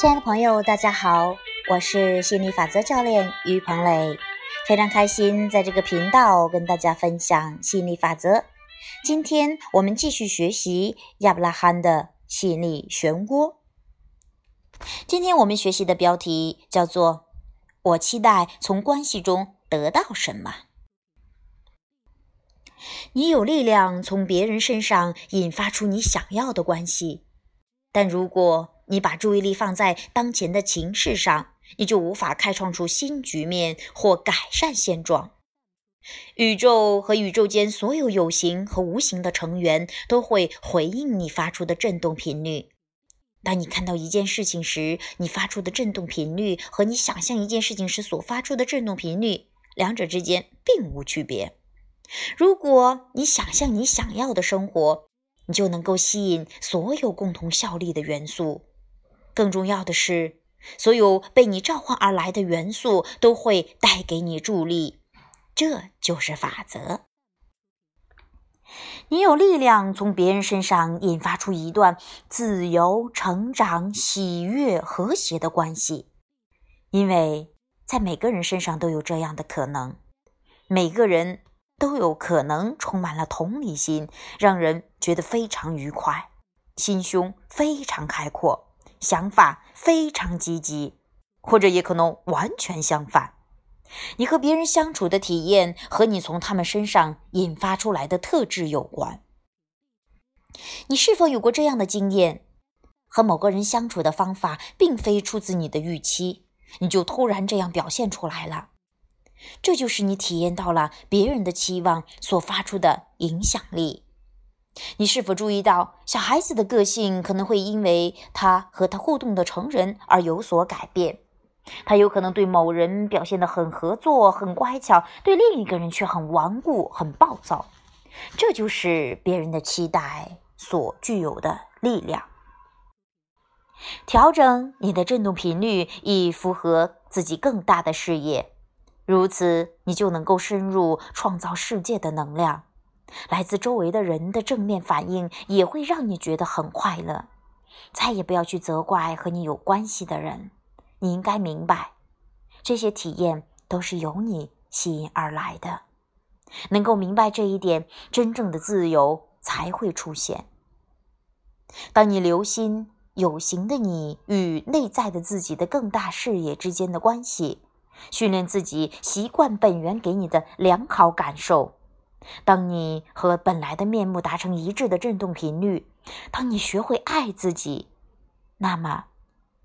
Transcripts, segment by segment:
亲爱的朋友，大家好，我是心理法则教练于鹏磊，非常开心在这个频道跟大家分享吸引力法则。今天我们继续学习亚伯拉罕的吸引力漩涡。今天我们学习的标题叫做“我期待从关系中得到什么”。你有力量从别人身上引发出你想要的关系，但如果你把注意力放在当前的情势上，你就无法开创出新局面或改善现状。宇宙和宇宙间所有有形和无形的成员都会回应你发出的振动频率。当你看到一件事情时，你发出的振动频率和你想象一件事情时所发出的振动频率，两者之间并无区别。如果你想象你想要的生活，你就能够吸引所有共同效力的元素。更重要的是，所有被你召唤而来的元素都会带给你助力。这就是法则。你有力量从别人身上引发出一段自由、成长、喜悦、和谐的关系，因为在每个人身上都有这样的可能。每个人都有可能充满了同理心，让人觉得非常愉快，心胸非常开阔。想法非常积极，或者也可能完全相反。你和别人相处的体验和你从他们身上引发出来的特质有关。你是否有过这样的经验？和某个人相处的方法并非出自你的预期，你就突然这样表现出来了。这就是你体验到了别人的期望所发出的影响力。你是否注意到，小孩子的个性可能会因为他和他互动的成人而有所改变？他有可能对某人表现得很合作、很乖巧，对另一个人却很顽固、很暴躁。这就是别人的期待所具有的力量。调整你的振动频率，以符合自己更大的事业，如此你就能够深入创造世界的能量。来自周围的人的正面反应也会让你觉得很快乐。再也不要去责怪和你有关系的人。你应该明白，这些体验都是由你吸引而来的。能够明白这一点，真正的自由才会出现。当你留心有形的你与内在的自己的更大视野之间的关系，训练自己习惯本源给你的良好感受。当你和本来的面目达成一致的振动频率，当你学会爱自己，那么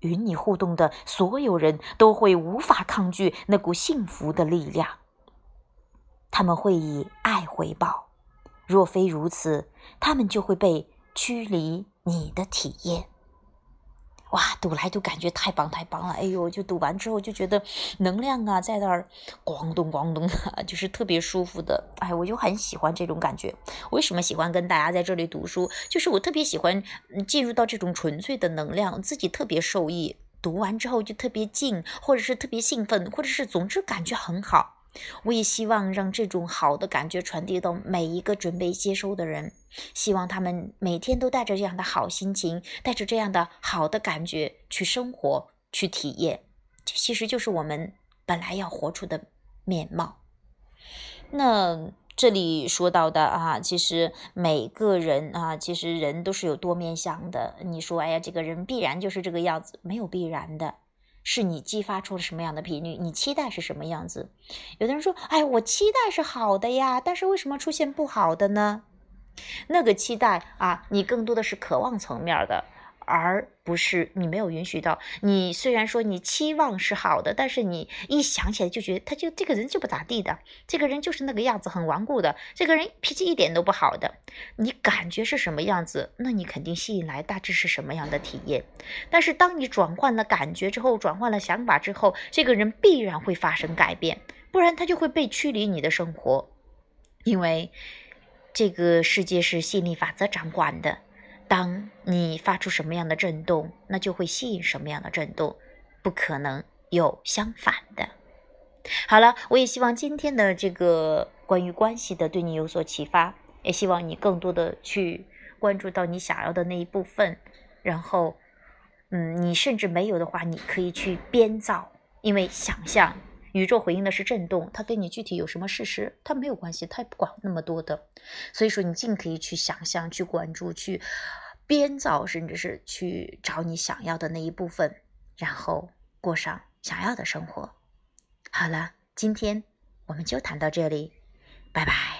与你互动的所有人都会无法抗拒那股幸福的力量。他们会以爱回报，若非如此，他们就会被驱离你的体验。哇，读来都感觉太棒太棒了！哎呦，就读完之后就觉得能量啊，在那儿咣咚咣咚的，就是特别舒服的。哎，我就很喜欢这种感觉。为什么喜欢跟大家在这里读书？就是我特别喜欢进入到这种纯粹的能量，自己特别受益。读完之后就特别静，或者是特别兴奋，或者是总之感觉很好。我也希望让这种好的感觉传递到每一个准备接收的人，希望他们每天都带着这样的好心情，带着这样的好的感觉去生活、去体验。这其实就是我们本来要活出的面貌。那这里说到的啊，其实每个人啊，其实人都是有多面相的。你说，哎呀，这个人必然就是这个样子，没有必然的。是你激发出了什么样的频率？你期待是什么样子？有的人说：“哎，我期待是好的呀，但是为什么出现不好的呢？”那个期待啊，你更多的是渴望层面的。而不是你没有允许到你。虽然说你期望是好的，但是你一想起来就觉得他就这个人就不咋地的，这个人就是那个样子，很顽固的，这个人脾气一点都不好的。你感觉是什么样子，那你肯定吸引来大致是什么样的体验。但是当你转换了感觉之后，转换了想法之后，这个人必然会发生改变，不然他就会被驱离你的生活，因为这个世界是吸引力法则掌管的。当你发出什么样的震动，那就会吸引什么样的震动，不可能有相反的。好了，我也希望今天的这个关于关系的对你有所启发，也希望你更多的去关注到你想要的那一部分，然后嗯，你甚至没有的话，你可以去编造，因为想象宇宙回应的是震动，它跟你具体有什么事实，它没有关系，它也不管那么多的。所以说，你尽可以去想象、去关注、去编造，甚至是去找你想要的那一部分，然后过上想要的生活。好了，今天我们就谈到这里，拜拜。